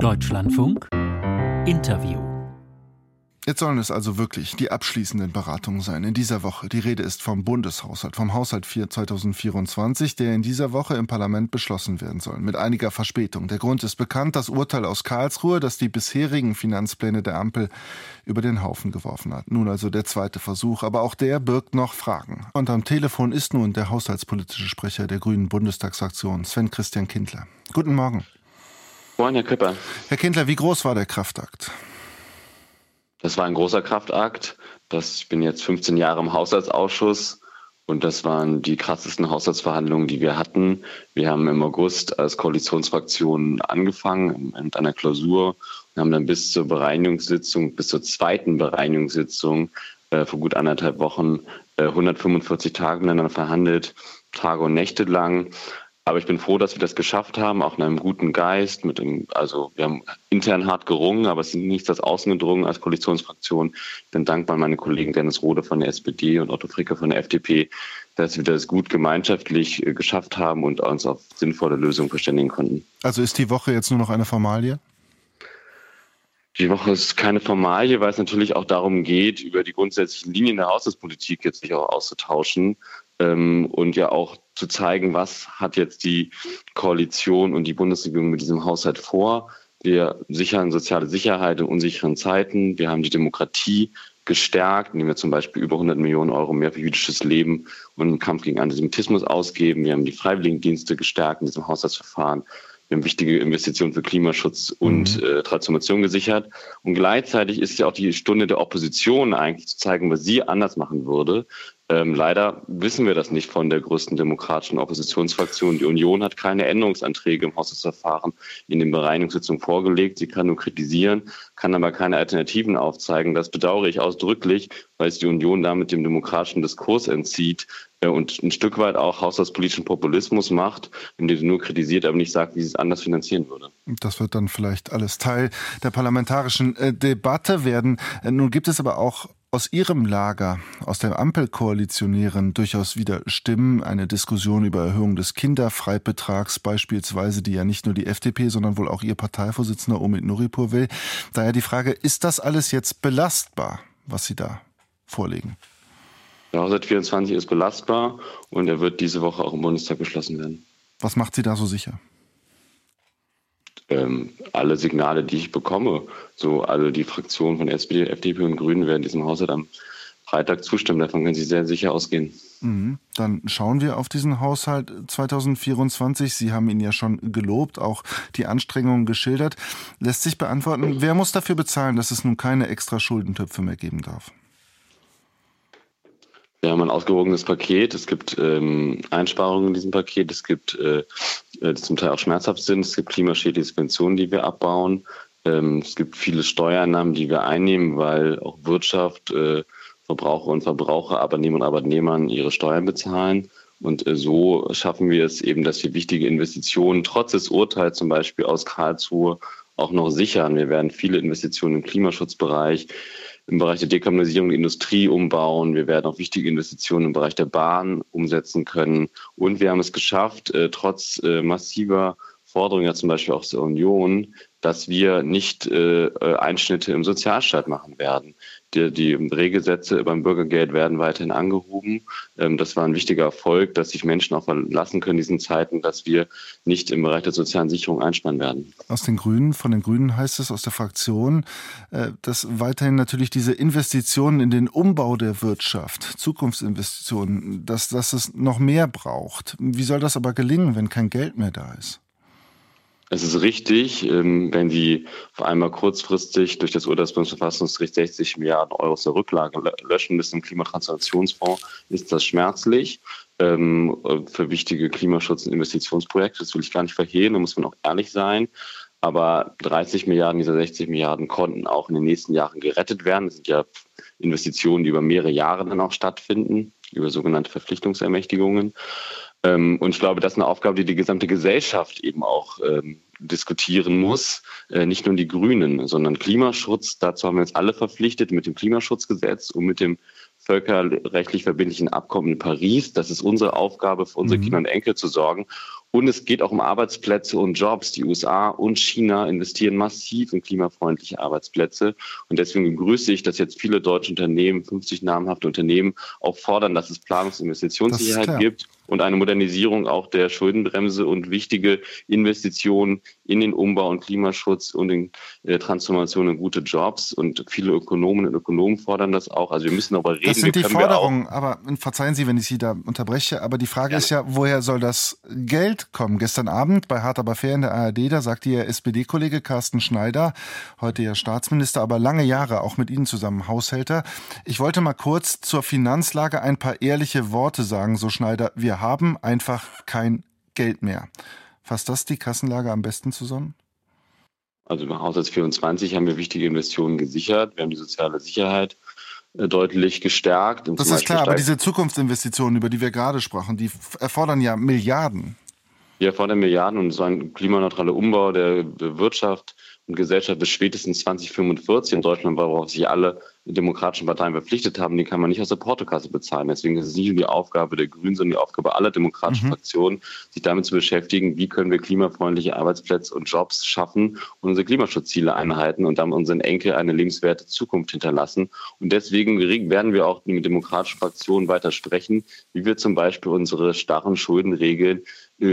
Deutschlandfunk Interview Jetzt sollen es also wirklich die abschließenden Beratungen sein in dieser Woche. Die Rede ist vom Bundeshaushalt, vom Haushalt 4 2024, der in dieser Woche im Parlament beschlossen werden soll, mit einiger Verspätung. Der Grund ist bekannt, das Urteil aus Karlsruhe, das die bisherigen Finanzpläne der Ampel über den Haufen geworfen hat. Nun also der zweite Versuch, aber auch der birgt noch Fragen. Und am Telefon ist nun der haushaltspolitische Sprecher der Grünen Bundestagsfraktion, Sven Christian Kindler. Guten Morgen. Moin, Herr Küpper. Herr Kindler, wie groß war der Kraftakt? Das war ein großer Kraftakt. Das, ich bin jetzt 15 Jahre im Haushaltsausschuss und das waren die krassesten Haushaltsverhandlungen, die wir hatten. Wir haben im August als Koalitionsfraktion angefangen mit einer Klausur und haben dann bis zur Bereinigungssitzung, bis zur zweiten Bereinigungssitzung äh, vor gut anderthalb Wochen äh, 145 Tage miteinander verhandelt, Tage und Nächte lang. Aber ich bin froh, dass wir das geschafft haben, auch in einem guten Geist. Mit dem, also wir haben intern hart gerungen, aber es sind nichts das außen gedrungen als Koalitionsfraktion. Ich bin dankbar an meine Kollegen Dennis Rode von der SPD und Otto Fricke von der FDP, dass wir das gut gemeinschaftlich äh, geschafft haben und uns auf sinnvolle Lösungen verständigen konnten. Also ist die Woche jetzt nur noch eine Formalie? Die Woche ist keine Formalie, weil es natürlich auch darum geht, über die grundsätzlichen Linien der Haushaltspolitik jetzt sich auch auszutauschen ähm, und ja auch zu zeigen, was hat jetzt die Koalition und die Bundesregierung mit diesem Haushalt vor. Wir sichern soziale Sicherheit in unsicheren Zeiten. Wir haben die Demokratie gestärkt, indem wir zum Beispiel über 100 Millionen Euro mehr für jüdisches Leben und im Kampf gegen Antisemitismus ausgeben. Wir haben die Freiwilligendienste gestärkt in diesem Haushaltsverfahren. Wir haben wichtige Investitionen für Klimaschutz und mhm. äh, Transformation gesichert. Und gleichzeitig ist ja auch die Stunde der Opposition eigentlich zu zeigen, was sie anders machen würde. Ähm, leider wissen wir das nicht von der größten demokratischen Oppositionsfraktion. Die Union hat keine Änderungsanträge im Haushaltsverfahren in den Bereinigungssitzungen vorgelegt. Sie kann nur kritisieren, kann aber keine Alternativen aufzeigen. Das bedauere ich ausdrücklich, weil es die Union damit dem demokratischen Diskurs entzieht äh, und ein Stück weit auch haushaltspolitischen Populismus macht, indem sie nur kritisiert, aber nicht sagt, wie sie es anders finanzieren würde. Das wird dann vielleicht alles Teil der parlamentarischen äh, Debatte werden. Äh, nun gibt es aber auch aus Ihrem Lager, aus der Ampelkoalitionären durchaus wieder Stimmen, eine Diskussion über Erhöhung des Kinderfreibetrags beispielsweise, die ja nicht nur die FDP, sondern wohl auch Ihr Parteivorsitzender Omid Nuripur will. Daher die Frage, ist das alles jetzt belastbar, was Sie da vorlegen? Der Haushalt 24 ist belastbar und er wird diese Woche auch im Bundestag beschlossen werden. Was macht Sie da so sicher? Ähm, alle Signale, die ich bekomme, so also die Fraktionen von SPD, FDP und Grünen werden diesem Haushalt am Freitag zustimmen. Davon können Sie sehr sicher ausgehen. Mhm. Dann schauen wir auf diesen Haushalt 2024. Sie haben ihn ja schon gelobt, auch die Anstrengungen geschildert. Lässt sich beantworten, wer muss dafür bezahlen, dass es nun keine extra Schuldentöpfe mehr geben darf? Wir haben ein ausgewogenes Paket. Es gibt ähm, Einsparungen in diesem Paket. Es gibt, äh, äh die zum Teil auch schmerzhaft sind. Es gibt klimaschädliche Subventionen, die wir abbauen. Ähm, es gibt viele Steuereinnahmen, die wir einnehmen, weil auch Wirtschaft, äh, Verbraucher und Verbraucher, Arbeitnehmer und Arbeitnehmern ihre Steuern bezahlen. Und äh, so schaffen wir es eben, dass wir wichtige Investitionen trotz des Urteils zum Beispiel aus Karlsruhe auch noch sichern. Wir werden viele Investitionen im Klimaschutzbereich im Bereich der Dekarbonisierung der Industrie umbauen. Wir werden auch wichtige Investitionen im Bereich der Bahn umsetzen können. Und wir haben es geschafft, äh, trotz äh, massiver Forderungen, ja zum Beispiel auch der Union, dass wir nicht äh, Einschnitte im Sozialstaat machen werden. Die, die Regelsätze beim Bürgergeld werden weiterhin angehoben. Ähm, das war ein wichtiger Erfolg, dass sich Menschen auch verlassen können in diesen Zeiten, dass wir nicht im Bereich der sozialen Sicherung einsparen werden. Aus den Grünen, von den Grünen heißt es aus der Fraktion, äh, dass weiterhin natürlich diese Investitionen in den Umbau der Wirtschaft, Zukunftsinvestitionen, dass, dass es noch mehr braucht. Wie soll das aber gelingen, wenn kein Geld mehr da ist? Es ist richtig, ähm, wenn Sie vor allem kurzfristig durch das Urteilsbundesverfassungsgericht 60 Milliarden Euro der Rücklage löschen müssen im Klimatransformationsfonds, ist das schmerzlich ähm, für wichtige Klimaschutz- und Investitionsprojekte. Das will ich gar nicht verhehlen, da muss man auch ehrlich sein. Aber 30 Milliarden dieser 60 Milliarden konnten auch in den nächsten Jahren gerettet werden. Das sind ja Investitionen, die über mehrere Jahre dann auch stattfinden, über sogenannte Verpflichtungsermächtigungen. Ähm, und ich glaube, das ist eine Aufgabe, die die gesamte Gesellschaft eben auch diskutieren muss. Äh, nicht nur die Grünen, sondern Klimaschutz. Dazu haben wir uns alle verpflichtet mit dem Klimaschutzgesetz und mit dem völkerrechtlich verbindlichen Abkommen in Paris. Das ist unsere Aufgabe, für unsere mhm. Kinder und Enkel zu sorgen. Und es geht auch um Arbeitsplätze und Jobs. Die USA und China investieren massiv in klimafreundliche Arbeitsplätze. Und deswegen begrüße ich, dass jetzt viele deutsche Unternehmen, 50 namhafte Unternehmen, auch fordern, dass es Planungs- und Investitionssicherheit gibt und eine Modernisierung auch der Schuldenbremse und wichtige Investitionen in den Umbau und Klimaschutz und in äh, Transformation und gute Jobs. Und viele Ökonomen und Ökonomen fordern das auch. Also wir müssen darüber reden. Das sind die Forderungen, aber verzeihen Sie, wenn ich Sie da unterbreche, aber die Frage ja. ist ja, woher soll das Geld kommen? Gestern Abend bei Hart aber fair in der ARD, da sagte Ihr SPD-Kollege Carsten Schneider, heute ja Staatsminister, aber lange Jahre auch mit Ihnen zusammen Haushälter. Ich wollte mal kurz zur Finanzlage ein paar ehrliche Worte sagen, so Schneider. Wir haben einfach kein Geld mehr. Fasst das die Kassenlage am besten zusammen? Also im Haushalt 24 haben wir wichtige Investitionen gesichert. Wir haben die soziale Sicherheit äh, deutlich gestärkt. Das ist klar, aber diese Zukunftsinvestitionen, über die wir gerade sprachen, die erfordern ja Milliarden. Die erfordern Milliarden und so ein klimaneutraler Umbau der Wirtschaft und Gesellschaft bis spätestens 2045 in Deutschland, worauf sich alle demokratischen Parteien verpflichtet haben, die kann man nicht aus der Portokasse bezahlen. Deswegen ist es nicht nur die Aufgabe der Grünen, sondern die Aufgabe aller demokratischen mhm. Fraktionen, sich damit zu beschäftigen, wie können wir klimafreundliche Arbeitsplätze und Jobs schaffen und unsere Klimaschutzziele einhalten und damit unseren Enkel eine lebenswerte Zukunft hinterlassen. Und deswegen werden wir auch mit demokratischen Fraktionen weiter sprechen, wie wir zum Beispiel unsere starren Schuldenregeln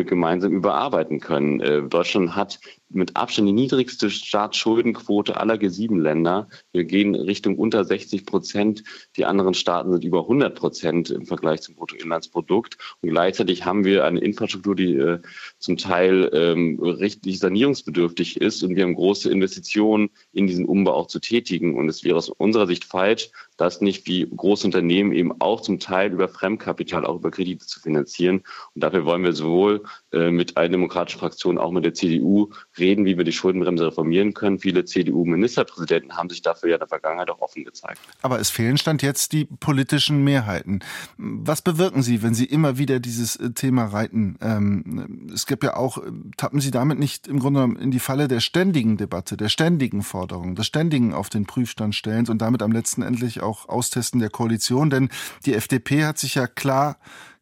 gemeinsam überarbeiten können. Äh, Deutschland hat mit Abstand die niedrigste Staatsschuldenquote aller G7-Länder. Wir gehen Richtung unter 60 Prozent. Die anderen Staaten sind über 100 Prozent im Vergleich zum Bruttoinlandsprodukt. Und gleichzeitig haben wir eine Infrastruktur, die äh, zum Teil ähm, richtig sanierungsbedürftig ist. Und wir haben große Investitionen in diesen Umbau auch zu tätigen. Und es wäre aus unserer Sicht falsch, das nicht wie große Unternehmen eben auch zum Teil über Fremdkapital, auch über Kredite zu finanzieren. Und dafür wollen wir sowohl äh, mit allen demokratischen Fraktionen, auch mit der CDU reden, wie wir die Schuldenbremse reformieren können. Viele CDU-Ministerpräsidenten haben sich dafür ja in der Vergangenheit auch offen gezeigt. Aber es fehlen stand jetzt die politischen Mehrheiten. Was bewirken Sie, wenn Sie immer wieder dieses äh, Thema reiten? Ähm, es gibt ja auch, tappen Sie damit nicht im Grunde genommen in die Falle der ständigen Debatte, der ständigen Forderung, des ständigen auf den Prüfstand stellens und damit am letzten endlich auch Austesten der Koalition? Denn die FDP hat sich ja klar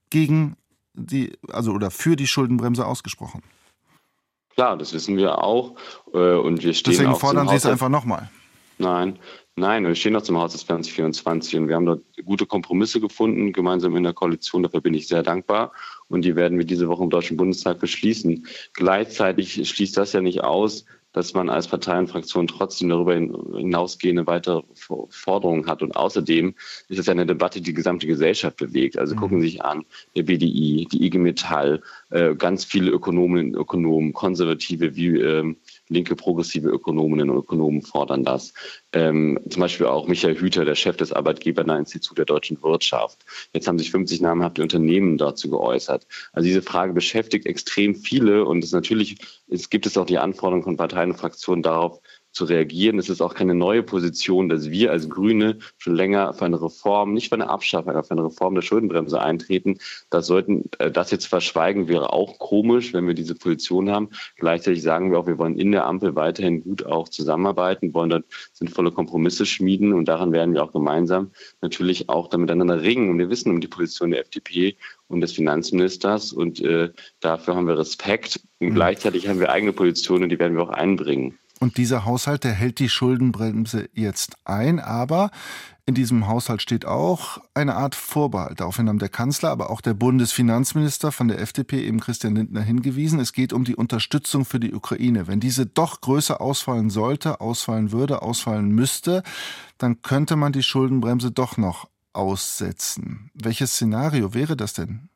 gegen die, also oder für die Schuldenbremse ausgesprochen. Klar, das wissen wir auch. Äh, und wir stehen Deswegen auch fordern Sie es einfach nochmal. Nein, nein, wir stehen auch zum Haushalt 2024 und wir haben dort gute Kompromisse gefunden, gemeinsam in der Koalition. Dafür bin ich sehr dankbar. Und die werden wir diese Woche im Deutschen Bundestag beschließen. Gleichzeitig schließt das ja nicht aus, dass man als Parteienfraktion trotzdem darüber hinausgehende weitere Forderungen hat. Und außerdem ist es ja eine Debatte, die die gesamte Gesellschaft bewegt. Also mhm. gucken Sie sich an, der BDI, die IG Metall, äh, ganz viele Ökonomen, Ökonomen, Konservative wie ähm, linke progressive Ökonominnen und Ökonomen fordern das. Ähm, zum Beispiel auch Michael Hüter, der Chef des Arbeitgebernahen Instituts der deutschen Wirtschaft. Jetzt haben sich 50 namhafte Unternehmen dazu geäußert. Also diese Frage beschäftigt extrem viele und es natürlich es gibt es auch die Anforderung von Parteien und Fraktionen darauf, zu reagieren. Es ist auch keine neue Position, dass wir als Grüne schon länger für eine Reform, nicht für eine Abschaffung, aber für eine Reform der Schuldenbremse eintreten. Das sollten, äh, das jetzt verschweigen wäre auch komisch, wenn wir diese Position haben. Gleichzeitig sagen wir auch, wir wollen in der Ampel weiterhin gut auch zusammenarbeiten, wollen dort sinnvolle Kompromisse schmieden und daran werden wir auch gemeinsam natürlich auch dann miteinander ringen. Und wir wissen um die Position der FDP und des Finanzministers und äh, dafür haben wir Respekt. Und mhm. gleichzeitig haben wir eigene Positionen, die werden wir auch einbringen. Und dieser Haushalt, der hält die Schuldenbremse jetzt ein, aber in diesem Haushalt steht auch eine Art Vorbehalt. Daraufhin haben der Kanzler, aber auch der Bundesfinanzminister von der FDP, eben Christian Lindner, hingewiesen. Es geht um die Unterstützung für die Ukraine. Wenn diese doch größer ausfallen sollte, ausfallen würde, ausfallen müsste, dann könnte man die Schuldenbremse doch noch aussetzen. Welches Szenario wäre das denn?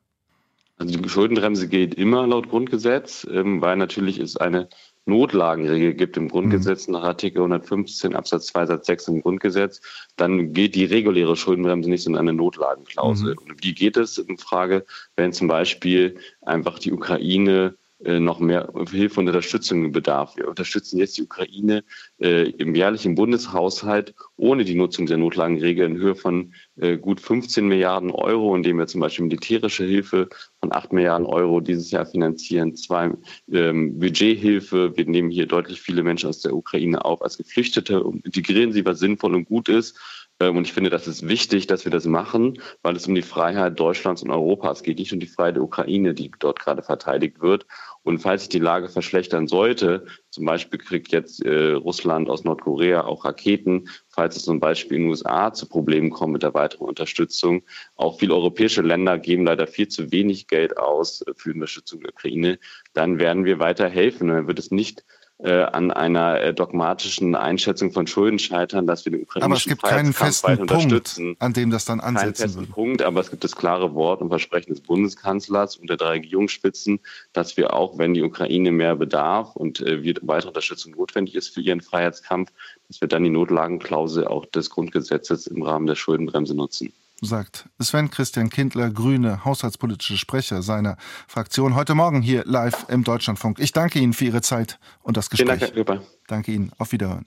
Also die Schuldenbremse gilt immer laut Grundgesetz, ähm, weil natürlich ist eine Notlagenregel gibt im Grundgesetz mhm. nach Artikel 115 Absatz 2 Satz 6 im Grundgesetz, dann geht die reguläre Schuldenbremse nicht in eine Notlagenklausel. Mhm. wie geht es in Frage, wenn zum Beispiel einfach die Ukraine noch mehr Hilfe und Unterstützung bedarf. Wir unterstützen jetzt die Ukraine äh, im jährlichen Bundeshaushalt ohne die Nutzung der Notlagenregel in Höhe von äh, gut 15 Milliarden Euro, indem wir zum Beispiel militärische Hilfe von 8 Milliarden Euro dieses Jahr finanzieren, zwei ähm, Budgethilfe. Wir nehmen hier deutlich viele Menschen aus der Ukraine auf als Geflüchtete und integrieren sie, was sinnvoll und gut ist. Ähm, und ich finde, das ist wichtig, dass wir das machen, weil es um die Freiheit Deutschlands und Europas geht, nicht um die Freiheit der Ukraine, die dort gerade verteidigt wird. Und falls sich die Lage verschlechtern sollte, zum Beispiel kriegt jetzt äh, Russland aus Nordkorea auch Raketen, falls es zum Beispiel in den USA zu Problemen kommt mit der weiteren Unterstützung. Auch viele europäische Länder geben leider viel zu wenig Geld aus für die Unterstützung der Ukraine. Dann werden wir weiter helfen. Dann wird es nicht an einer äh, dogmatischen Einschätzung von Schulden scheitern, dass wir den ukrainischen Aber es gibt keinen festen Punkt, an dem das dann ansetzen Keinen festen Punkt, aber es gibt das klare Wort und Versprechen des Bundeskanzlers und der drei Regierungsspitzen, dass wir auch, wenn die Ukraine mehr bedarf und äh, weitere Unterstützung notwendig ist für ihren Freiheitskampf, dass wir dann die Notlagenklausel auch des Grundgesetzes im Rahmen der Schuldenbremse nutzen sagt Sven Christian Kindler, Grüne, haushaltspolitische Sprecher seiner Fraktion, heute Morgen hier live im Deutschlandfunk. Ich danke Ihnen für Ihre Zeit und das Gespräch. Vielen Dank, Herr Danke Ihnen. Auf Wiederhören.